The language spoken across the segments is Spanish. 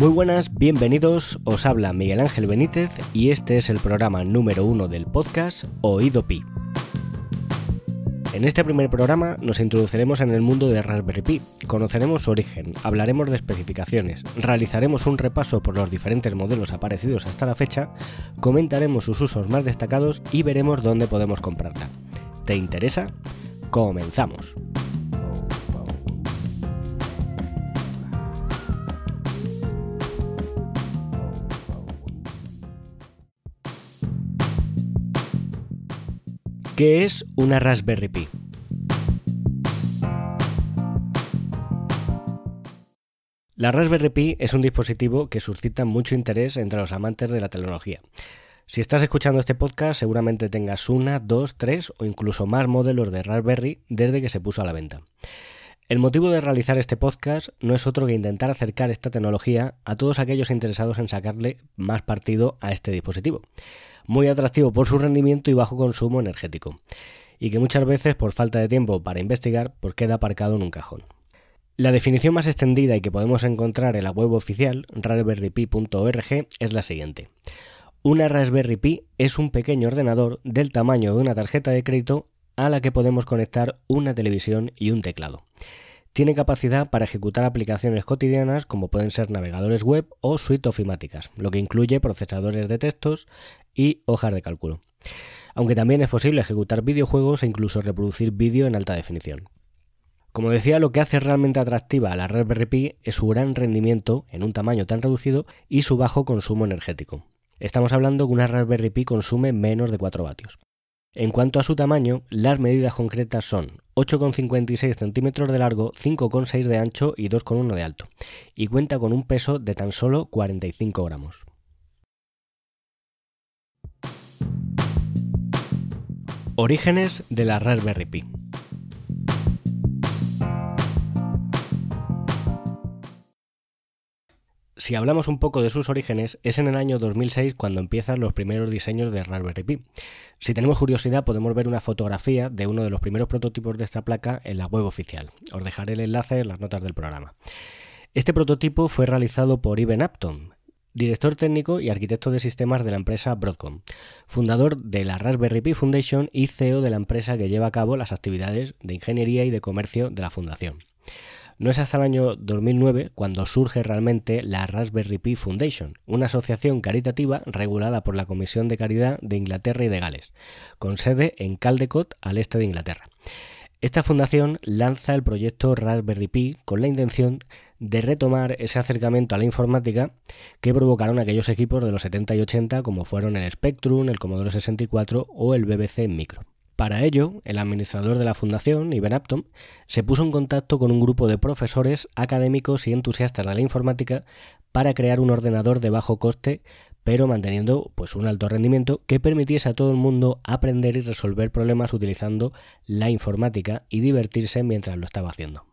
Muy buenas, bienvenidos, os habla Miguel Ángel Benítez y este es el programa número uno del podcast Oído Pi. En este primer programa nos introduciremos en el mundo de Raspberry Pi, conoceremos su origen, hablaremos de especificaciones, realizaremos un repaso por los diferentes modelos aparecidos hasta la fecha, comentaremos sus usos más destacados y veremos dónde podemos comprarla. ¿Te interesa? Comenzamos. ¿Qué es una Raspberry Pi? La Raspberry Pi es un dispositivo que suscita mucho interés entre los amantes de la tecnología. Si estás escuchando este podcast, seguramente tengas una, dos, tres o incluso más modelos de Raspberry desde que se puso a la venta. El motivo de realizar este podcast no es otro que intentar acercar esta tecnología a todos aquellos interesados en sacarle más partido a este dispositivo muy atractivo por su rendimiento y bajo consumo energético, y que muchas veces por falta de tiempo para investigar pues queda aparcado en un cajón. La definición más extendida y que podemos encontrar en la web oficial raspberrypi.org es la siguiente. Una Raspberry Pi es un pequeño ordenador del tamaño de una tarjeta de crédito a la que podemos conectar una televisión y un teclado. Tiene capacidad para ejecutar aplicaciones cotidianas como pueden ser navegadores web o suite ofimáticas, lo que incluye procesadores de textos y hojas de cálculo. Aunque también es posible ejecutar videojuegos e incluso reproducir vídeo en alta definición. Como decía, lo que hace realmente atractiva a la Raspberry Pi es su gran rendimiento en un tamaño tan reducido y su bajo consumo energético. Estamos hablando que una Raspberry Pi consume menos de 4 vatios. En cuanto a su tamaño, las medidas concretas son 8,56 centímetros de largo, 5,6 de ancho y 2,1 de alto, y cuenta con un peso de tan solo 45 gramos. Orígenes de la Raspberry Pi. Si hablamos un poco de sus orígenes, es en el año 2006 cuando empiezan los primeros diseños de Raspberry Pi. Si tenemos curiosidad podemos ver una fotografía de uno de los primeros prototipos de esta placa en la web oficial. Os dejaré el enlace en las notas del programa. Este prototipo fue realizado por Ivan Apton, director técnico y arquitecto de sistemas de la empresa Broadcom, fundador de la Raspberry Pi Foundation y CEO de la empresa que lleva a cabo las actividades de ingeniería y de comercio de la fundación. No es hasta el año 2009 cuando surge realmente la Raspberry Pi Foundation, una asociación caritativa regulada por la Comisión de Caridad de Inglaterra y de Gales, con sede en Caldecott, al este de Inglaterra. Esta fundación lanza el proyecto Raspberry Pi con la intención de retomar ese acercamiento a la informática que provocaron aquellos equipos de los 70 y 80 como fueron el Spectrum, el Commodore 64 o el BBC Micro. Para ello, el administrador de la fundación, Ivan Apton, se puso en contacto con un grupo de profesores, académicos y entusiastas de la informática para crear un ordenador de bajo coste, pero manteniendo pues, un alto rendimiento que permitiese a todo el mundo aprender y resolver problemas utilizando la informática y divertirse mientras lo estaba haciendo.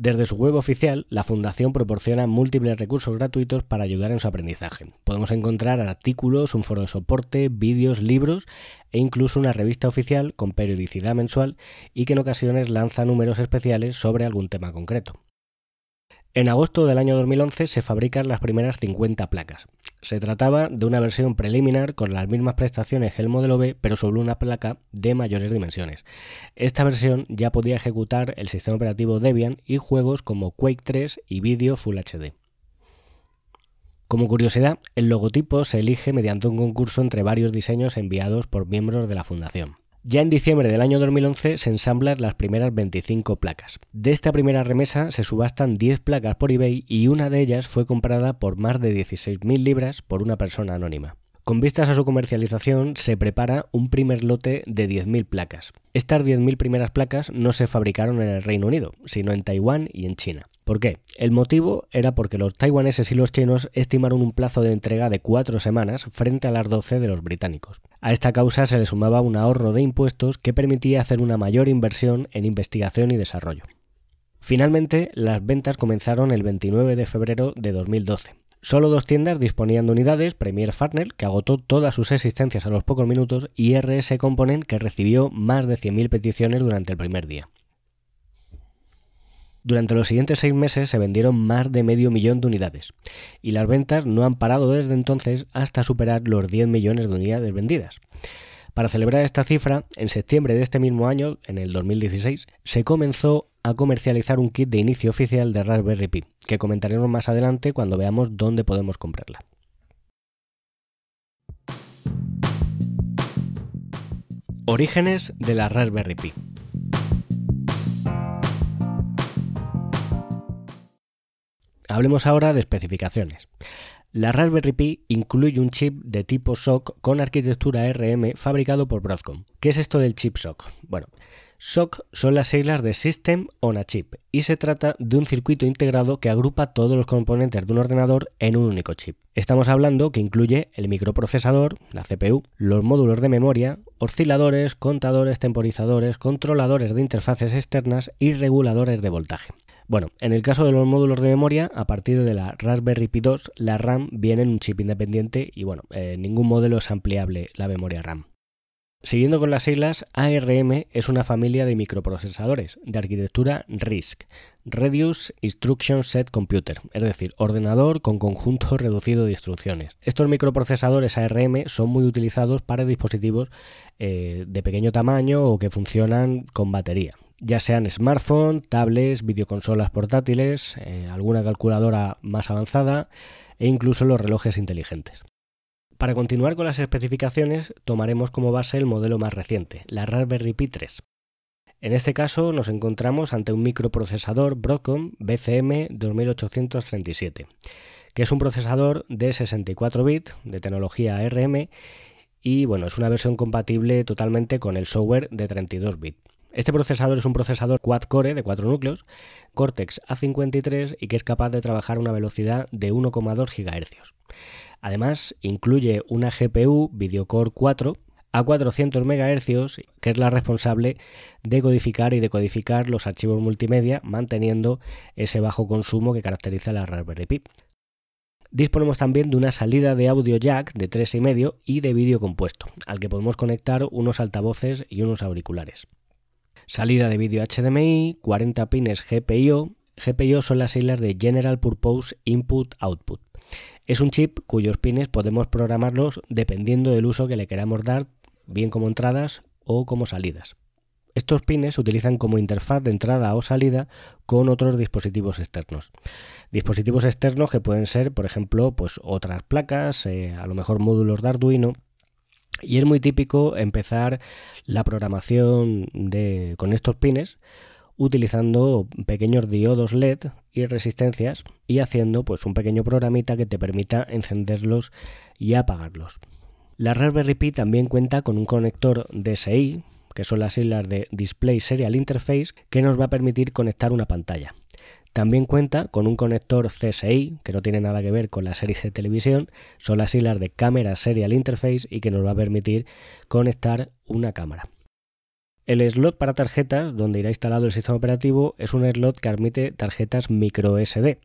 Desde su web oficial, la Fundación proporciona múltiples recursos gratuitos para ayudar en su aprendizaje. Podemos encontrar artículos, un foro de soporte, vídeos, libros e incluso una revista oficial con periodicidad mensual y que en ocasiones lanza números especiales sobre algún tema concreto. En agosto del año 2011 se fabrican las primeras 50 placas. Se trataba de una versión preliminar con las mismas prestaciones que el modelo B, pero sobre una placa de mayores dimensiones. Esta versión ya podía ejecutar el sistema operativo Debian y juegos como Quake 3 y vídeo Full HD. Como curiosidad, el logotipo se elige mediante un concurso entre varios diseños enviados por miembros de la fundación. Ya en diciembre del año 2011 se ensamblan las primeras 25 placas. De esta primera remesa se subastan 10 placas por eBay y una de ellas fue comprada por más de 16.000 libras por una persona anónima. Con vistas a su comercialización, se prepara un primer lote de 10.000 placas. Estas 10.000 primeras placas no se fabricaron en el Reino Unido, sino en Taiwán y en China. ¿Por qué? El motivo era porque los taiwaneses y los chinos estimaron un plazo de entrega de 4 semanas frente a las 12 de los británicos. A esta causa se le sumaba un ahorro de impuestos que permitía hacer una mayor inversión en investigación y desarrollo. Finalmente, las ventas comenzaron el 29 de febrero de 2012 Solo dos tiendas disponían de unidades, Premier Farnell, que agotó todas sus existencias a los pocos minutos, y RS Component, que recibió más de 100.000 peticiones durante el primer día. Durante los siguientes seis meses se vendieron más de medio millón de unidades y las ventas no han parado desde entonces hasta superar los 10 millones de unidades vendidas. Para celebrar esta cifra, en septiembre de este mismo año, en el 2016, se comenzó a comercializar un kit de inicio oficial de Raspberry Pi, que comentaremos más adelante cuando veamos dónde podemos comprarla. Orígenes de la Raspberry Pi. Hablemos ahora de especificaciones. La Raspberry Pi incluye un chip de tipo SOC con arquitectura RM fabricado por Broadcom. ¿Qué es esto del chip SOC? Bueno, SOC son las siglas de System on a Chip y se trata de un circuito integrado que agrupa todos los componentes de un ordenador en un único chip. Estamos hablando que incluye el microprocesador, la CPU, los módulos de memoria, osciladores, contadores, temporizadores, controladores de interfaces externas y reguladores de voltaje. Bueno, en el caso de los módulos de memoria, a partir de la Raspberry Pi 2, la RAM viene en un chip independiente y bueno, eh, ningún modelo es ampliable la memoria RAM. Siguiendo con las siglas, ARM es una familia de microprocesadores de arquitectura RISC, Reduce Instruction Set Computer, es decir, ordenador con conjunto reducido de instrucciones. Estos microprocesadores ARM son muy utilizados para dispositivos eh, de pequeño tamaño o que funcionan con batería ya sean smartphones, tablets, videoconsolas portátiles, eh, alguna calculadora más avanzada e incluso los relojes inteligentes. Para continuar con las especificaciones, tomaremos como base el modelo más reciente, la Raspberry Pi 3. En este caso nos encontramos ante un microprocesador Broadcom BCM 2837, que es un procesador de 64 bits de tecnología ARM y bueno, es una versión compatible totalmente con el software de 32 bits. Este procesador es un procesador quad-core de 4 núcleos, Cortex A53 y que es capaz de trabajar a una velocidad de 1,2 GHz. Además, incluye una GPU Videocore 4 a 400 MHz, que es la responsable de codificar y decodificar los archivos multimedia, manteniendo ese bajo consumo que caracteriza la Raspberry Pi. Disponemos también de una salida de audio jack de 3,5 y de vídeo compuesto, al que podemos conectar unos altavoces y unos auriculares. Salida de vídeo HDMI, 40 pines GPIO. GPIO son las siglas de General Purpose Input Output. Es un chip cuyos pines podemos programarlos dependiendo del uso que le queramos dar, bien como entradas o como salidas. Estos pines se utilizan como interfaz de entrada o salida con otros dispositivos externos. Dispositivos externos que pueden ser, por ejemplo, pues otras placas, eh, a lo mejor módulos de Arduino y es muy típico empezar la programación de, con estos pines utilizando pequeños diodos LED y resistencias y haciendo pues un pequeño programita que te permita encenderlos y apagarlos. La Raspberry Pi también cuenta con un conector DSI, que son las siglas de Display Serial Interface, que nos va a permitir conectar una pantalla. También cuenta con un conector CSI, que no tiene nada que ver con la serie de televisión, son las siglas de Camera Serial Interface y que nos va a permitir conectar una cámara. El slot para tarjetas, donde irá instalado el sistema operativo, es un slot que admite tarjetas micro SD.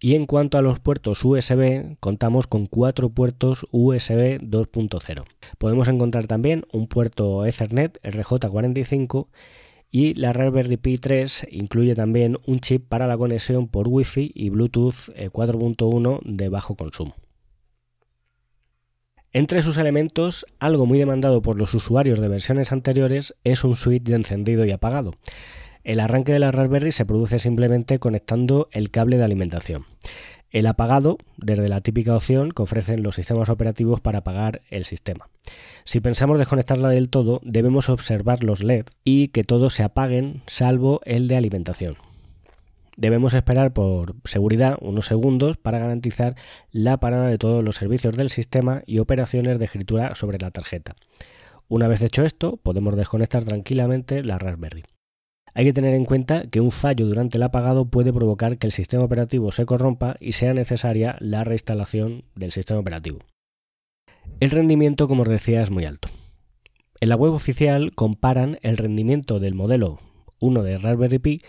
Y en cuanto a los puertos USB, contamos con cuatro puertos USB 2.0. Podemos encontrar también un puerto Ethernet RJ45 y la Raspberry Pi 3 incluye también un chip para la conexión por Wi-Fi y Bluetooth 4.1 eh, de bajo consumo. Entre sus elementos, algo muy demandado por los usuarios de versiones anteriores es un switch de encendido y apagado. El arranque de la Raspberry se produce simplemente conectando el cable de alimentación. El apagado, desde la típica opción que ofrecen los sistemas operativos para apagar el sistema. Si pensamos desconectarla del todo, debemos observar los LED y que todos se apaguen salvo el de alimentación. Debemos esperar por seguridad unos segundos para garantizar la parada de todos los servicios del sistema y operaciones de escritura sobre la tarjeta. Una vez hecho esto, podemos desconectar tranquilamente la Raspberry. Hay que tener en cuenta que un fallo durante el apagado puede provocar que el sistema operativo se corrompa y sea necesaria la reinstalación del sistema operativo. El rendimiento, como os decía, es muy alto. En la web oficial comparan el rendimiento del modelo 1 de Raspberry Pi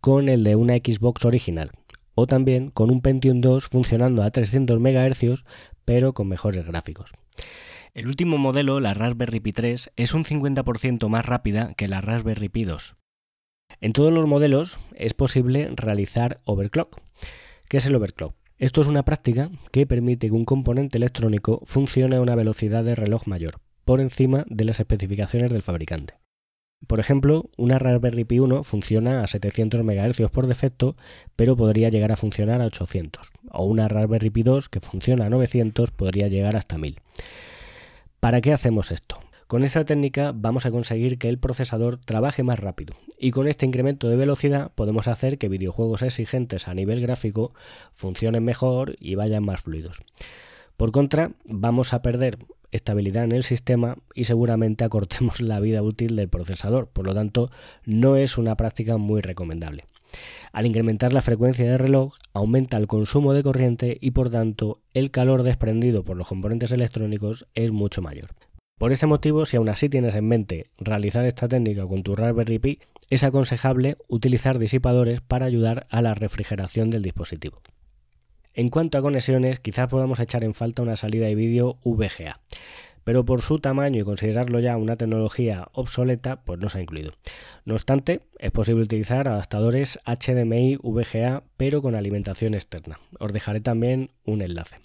con el de una Xbox original, o también con un Pentium 2 funcionando a 300 MHz pero con mejores gráficos. El último modelo, la Raspberry Pi 3, es un 50% más rápida que la Raspberry Pi 2, En todos los modelos es posible realizar overclock. ¿Qué es el overclock? Esto es una práctica que permite que un componente electrónico funcione a una velocidad de reloj mayor, por encima de las especificaciones del fabricante. Por ejemplo, una Raspberry Pi 1 funciona a 700 MHz por defecto, pero podría llegar a funcionar a 800. O una Raspberry Pi 2 que funciona a 900 podría llegar hasta 1000. ¿Para qué hacemos esto? Con esta técnica vamos a conseguir que el procesador trabaje más rápido y con este incremento de velocidad podemos hacer que videojuegos exigentes a nivel gráfico funcionen mejor y vayan más fluidos. Por contra, vamos a perder estabilidad en el sistema y seguramente acortemos la vida útil del procesador, por lo tanto no es una práctica muy recomendable. Al incrementar la frecuencia de reloj, aumenta el consumo de corriente y por tanto el calor desprendido por los componentes electrónicos es mucho mayor. Por ese motivo, si aún así tienes en mente realizar esta técnica con tu Raspberry Pi, es aconsejable utilizar disipadores para ayudar a la refrigeración del dispositivo. En cuanto a conexiones, quizás podamos echar en falta una salida de vídeo VGA, pero por su tamaño y considerarlo ya una tecnología obsoleta, pues no se ha incluido. No obstante, es posible utilizar adaptadores HDMI VGA, pero con alimentación externa. Os dejaré también un enlace.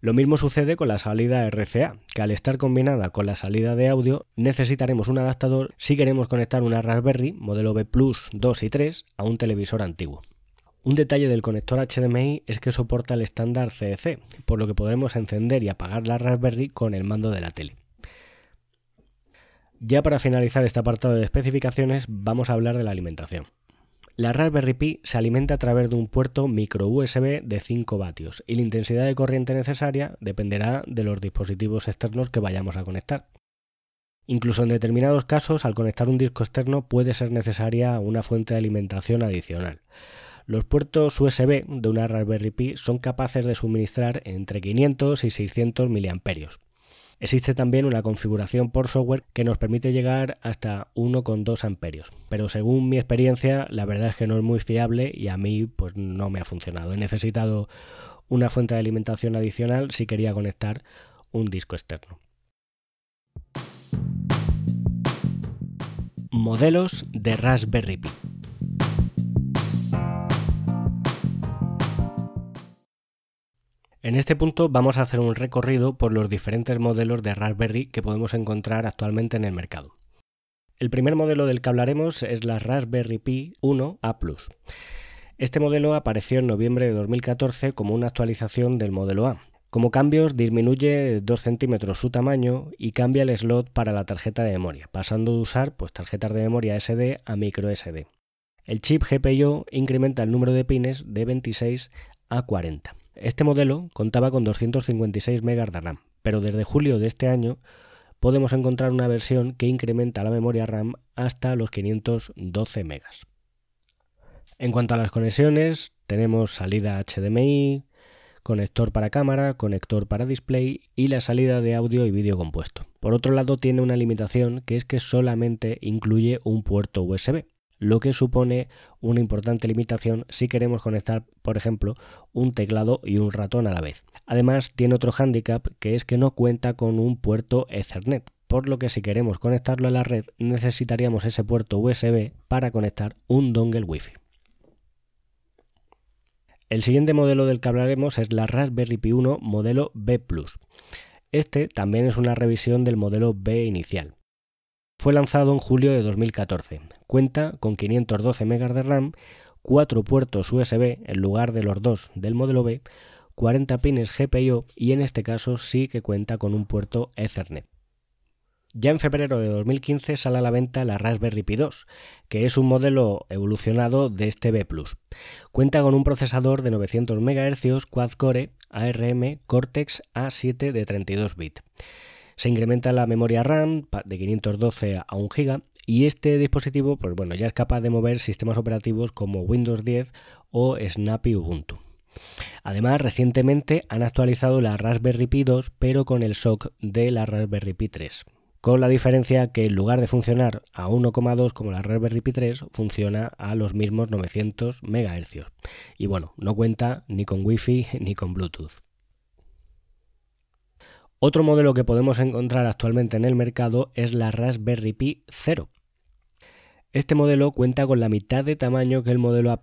Lo mismo sucede con la salida RCA, que al estar combinada con la salida de audio necesitaremos un adaptador si queremos conectar una Raspberry modelo B Plus 2 y 3 a un televisor antiguo. Un detalle del conector HDMI es que soporta el estándar CEC, por lo que podremos encender y apagar la Raspberry con el mando de la tele. Ya para finalizar este apartado de especificaciones vamos a hablar de la alimentación. La Raspberry Pi se alimenta a través de un puerto micro USB de 5 vatios y la intensidad de corriente necesaria dependerá de los dispositivos externos que vayamos a conectar. Incluso en determinados casos, al conectar un disco externo puede ser necesaria una fuente de alimentación adicional. Los puertos USB de una Raspberry Pi son capaces de suministrar entre 500 y 600 mAh, Existe también una configuración por software que nos permite llegar hasta 1,2 amperios, pero según mi experiencia la verdad es que no es muy fiable y a mí pues no me ha funcionado. He necesitado una fuente de alimentación adicional si quería conectar un disco externo. Modelos de Raspberry Pi. En este punto vamos a hacer un recorrido por los diferentes modelos de Raspberry que podemos encontrar actualmente en el mercado. El primer modelo del que hablaremos es la Raspberry Pi 1A Plus. Este modelo apareció en noviembre de 2014 como una actualización del modelo A. Como cambios disminuye 2 centímetros su tamaño y cambia el slot para la tarjeta de memoria, pasando de usar pues, tarjetas de memoria SD a micro SD. El chip GPIO incrementa el número de pines de 26 a 40. Este modelo contaba con 256 MB de RAM, pero desde julio de este año podemos encontrar una versión que incrementa la memoria RAM hasta los 512 MB. En cuanto a las conexiones, tenemos salida HDMI, conector para cámara, conector para display y la salida de audio y vídeo compuesto. Por otro lado, tiene una limitación que es que solamente incluye un puerto USB, lo que supone una importante limitación si queremos conectar, por ejemplo, un teclado y un ratón a la vez. Además, tiene otro hándicap que es que no cuenta con un puerto Ethernet, por lo que si queremos conectarlo a la red necesitaríamos ese puerto USB para conectar un dongle Wi-Fi. El siguiente modelo del que hablaremos es la Raspberry Pi 1 modelo B ⁇ Este también es una revisión del modelo B inicial. Fue lanzado en julio de 2014. Cuenta con 512 MB de RAM, 4 puertos USB en lugar de los dos del modelo B, 40 pines GPIO y en este caso sí que cuenta con un puerto Ethernet. Ya en febrero de 2015 sale a la venta la Raspberry Pi 2, que es un modelo evolucionado de este B+. Cuenta con un procesador de 900 MHz quad-core ARM Cortex A7 de 32 bits. Se incrementa la memoria RAM de 512 a 1 GB y este dispositivo pues bueno, ya es capaz de mover sistemas operativos como Windows 10 o Snappy Ubuntu. Además, recientemente han actualizado la Raspberry Pi 2 pero con el SOC de la Raspberry Pi 3 con la diferencia que en lugar de funcionar a 1,2 como la Raspberry Pi 3, funciona a los mismos 900 MHz. Y bueno, no cuenta ni con Wi-Fi ni con Bluetooth. Otro modelo que podemos encontrar actualmente en el mercado es la Raspberry Pi 0. Este modelo cuenta con la mitad de tamaño que el modelo A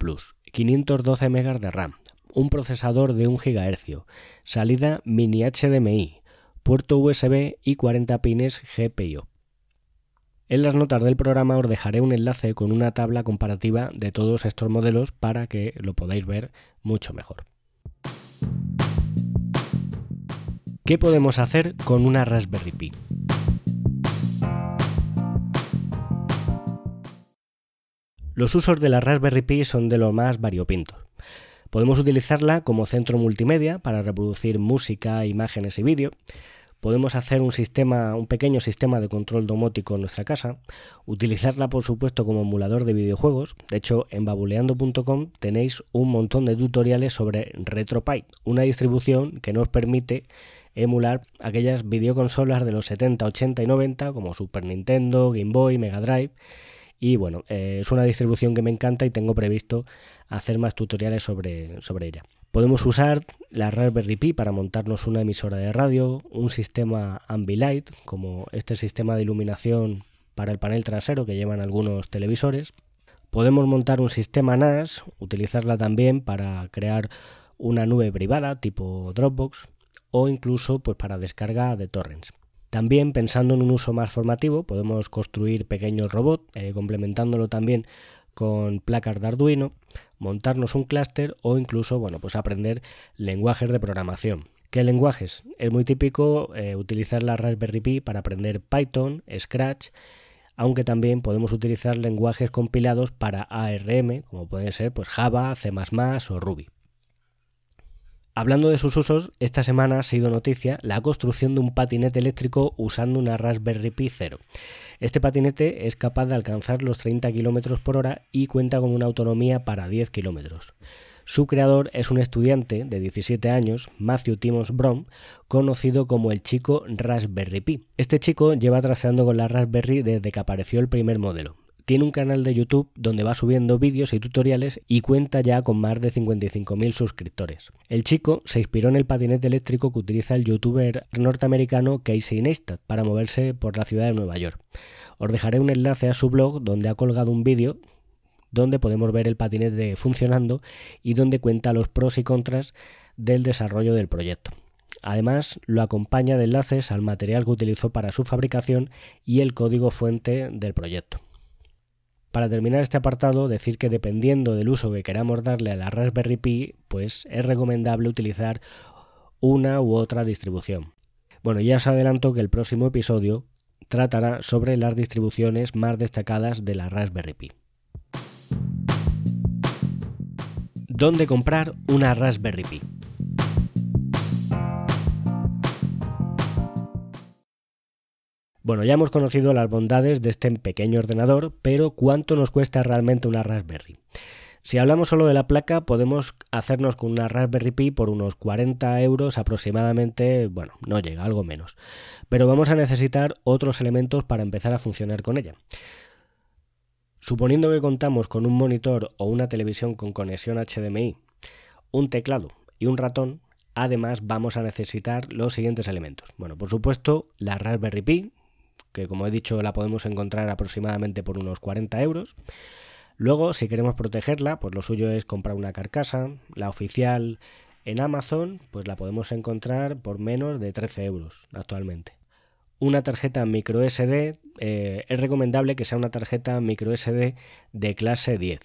512 MB de RAM, un procesador de 1 GHz, salida mini HDMI, puerto USB y 40 pines GPIO. En las notas del programa os dejaré un enlace con una tabla comparativa de todos estos modelos para que lo podáis ver mucho mejor. ¿Qué podemos hacer con una Raspberry Pi? Los usos de la Raspberry Pi son de lo más variopintos. Podemos utilizarla como centro multimedia para reproducir música, imágenes y vídeo, Podemos hacer un sistema, un pequeño sistema de control domótico en nuestra casa, utilizarla por supuesto como emulador de videojuegos. De hecho, en babuleando.com tenéis un montón de tutoriales sobre RetroPie, una distribución que nos permite emular aquellas videoconsolas de los 70, 80 y 90 como Super Nintendo, Game Boy, Mega Drive. Y bueno, eh, es una distribución que me encanta y tengo previsto hacer más tutoriales sobre, sobre ella. Podemos usar la Raspberry Pi para montarnos una emisora de radio, un sistema Ambilight, como este sistema de iluminación para el panel trasero que llevan algunos televisores. Podemos montar un sistema NAS, utilizarla también para crear una nube privada tipo Dropbox o incluso pues, para descarga de torrents. También pensando en un uso más formativo podemos construir pequeños robots, eh, complementándolo también con placas de Arduino, montarnos un clúster o incluso, bueno, pues aprender lenguajes de programación. ¿Qué lenguajes? Es muy típico eh, utilizar la Raspberry Pi para aprender Python, Scratch, aunque también podemos utilizar lenguajes compilados para ARM, como pueden ser pues, Java, C++ o Ruby. Hablando de sus usos, esta semana ha sido noticia la construcción de un patinete eléctrico usando una Raspberry Pi 0. Este patinete es capaz de alcanzar los 30 km por hora y cuenta con una autonomía para 10 km. Su creador es un estudiante de 17 años, Matthew Timmons Brown, conocido como el chico Raspberry Pi. Este chico lleva traseando con la Raspberry desde que apareció el primer modelo, tiene un canal de YouTube donde va subiendo vídeos y tutoriales y cuenta ya con más de 55.000 suscriptores. El chico se inspiró en el patinete eléctrico que utiliza el youtuber norteamericano Casey Neistat para moverse por la ciudad de Nueva York. Os dejaré un enlace a su blog donde ha colgado un vídeo donde podemos ver el patinete funcionando y donde cuenta los pros y contras del desarrollo del proyecto. Además, lo acompaña de enlaces al material que utilizó para su fabricación y el código fuente del proyecto. Para terminar este apartado, decir que dependiendo del uso que queramos darle a la Raspberry Pi, pues es recomendable utilizar una u otra distribución. Bueno, ya os adelanto que el próximo episodio tratará sobre las distribuciones más destacadas de la Raspberry Pi. ¿Dónde comprar una Raspberry Pi? Bueno, ya hemos conocido las bondades de este pequeño ordenador, pero ¿cuánto nos cuesta realmente una Raspberry? Si hablamos solo de la placa, podemos hacernos con una Raspberry Pi por unos 40 euros aproximadamente, bueno, no llega, algo menos. Pero vamos a necesitar otros elementos para empezar a funcionar con ella. Suponiendo que contamos con un monitor o una televisión con conexión HDMI, un teclado y un ratón, además vamos a necesitar los siguientes elementos. Bueno, por supuesto, la Raspberry Pi, que como he dicho la podemos encontrar aproximadamente por unos 40 euros. Luego, si queremos protegerla, pues lo suyo es comprar una carcasa. La oficial en Amazon, pues la podemos encontrar por menos de 13 euros actualmente. Una tarjeta micro SD, eh, es recomendable que sea una tarjeta micro SD de clase 10.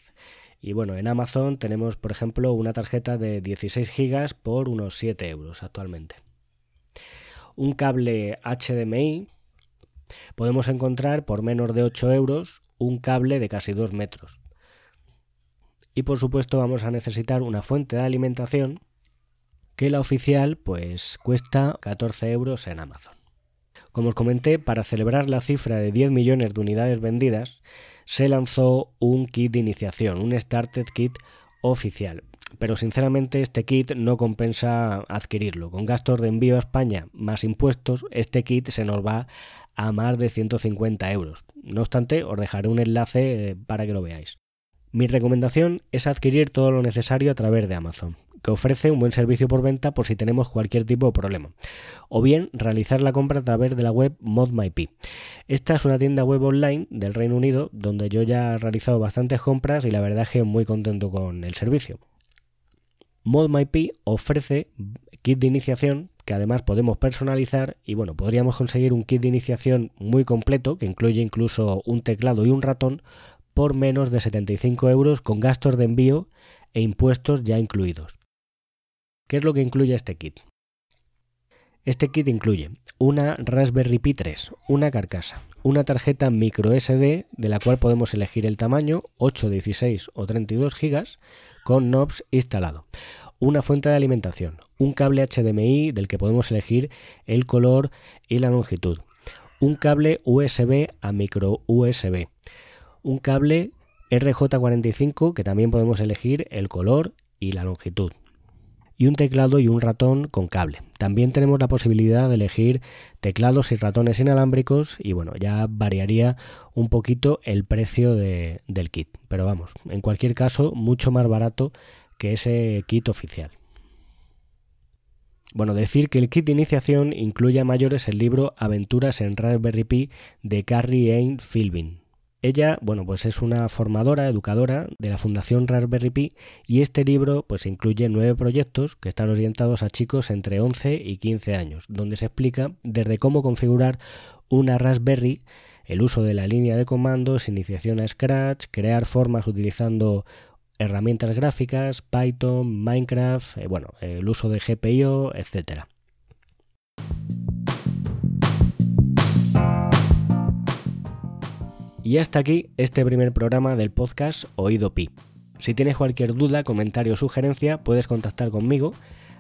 Y bueno, en Amazon tenemos, por ejemplo, una tarjeta de 16 GB por unos 7 euros actualmente. Un cable HDMI podemos encontrar por menos de 8 euros un cable de casi 2 metros. Y por supuesto vamos a necesitar una fuente de alimentación que la oficial pues cuesta 14 euros en Amazon. Como os comenté, para celebrar la cifra de 10 millones de unidades vendidas, se lanzó un kit de iniciación, un Started Kit oficial. Pero sinceramente este kit no compensa adquirirlo. Con gastos de envío a España más impuestos, este kit se nos va a más de 150 euros. No obstante, os dejaré un enlace eh, para que lo veáis. Mi recomendación es adquirir todo lo necesario a través de Amazon. que ofrece un buen servicio por venta por si tenemos cualquier tipo de problema. O bien realizar la compra a través de la web ModMyP. Esta es una tienda web online del Reino Unido donde yo ya he realizado bastantes compras y la verdad es que muy contento con el servicio. ModMyP ofrece kit de iniciación que además podemos personalizar y bueno, podríamos conseguir un kit de iniciación muy completo que incluye incluso un teclado y un ratón por menos de 75 euros con gastos de envío e impuestos ya incluidos. ¿Qué es lo que incluye este kit? Este kit incluye una Raspberry Pi 3, una carcasa, una tarjeta micro SD de la cual podemos elegir el tamaño 8, 16 o 32 GB con knobs instalado, una fuente de alimentación, un cable HDMI del que podemos elegir el color y la longitud, un cable USB a micro USB, un cable RJ45 que también podemos elegir el color y la longitud y un teclado y un ratón con cable. También tenemos la posibilidad de elegir teclados y ratones inalámbricos y bueno, ya variaría un poquito el precio del kit. Pero vamos, en cualquier caso, mucho más barato que ese kit oficial. Bueno, decir que el kit de iniciación incluye a mayores el libro Aventuras en Raspberry Pi de Carrie Ann Philbin. Ella, bueno, pues es una formadora, educadora de la Fundación Raspberry Pi y este libro pues incluye nueve proyectos que están orientados a chicos entre 11 y 15 años, donde se explica desde cómo configurar una Raspberry, el uso de la línea de comandos, iniciación a Scratch, crear formas utilizando herramientas gráficas, Python, Minecraft, eh, bueno, el uso de GPIO, etcétera. Y hasta aquí este primer programa del podcast Oído Pi. Si tienes cualquier duda, comentario o sugerencia, puedes contactar conmigo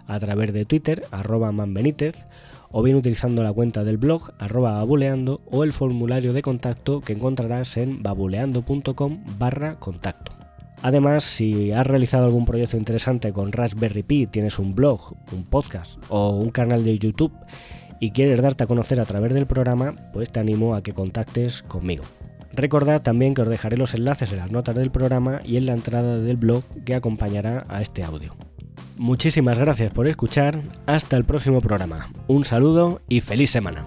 a través de Twitter, arroba manbenítez, o bien utilizando la cuenta del blog, arroba babuleando, o el formulario de contacto que encontrarás en babuleando.com barra contacto. Además, si has realizado algún proyecto interesante con Raspberry Pi, tienes un blog, un podcast o un canal de YouTube y quieres darte a conocer a través del programa, pues te animo a que contactes conmigo. Recordad también que os dejaré los enlaces en las notas del programa y en la entrada del blog que acompañará a este audio. Muchísimas gracias por escuchar, hasta el próximo programa. Un saludo y feliz semana.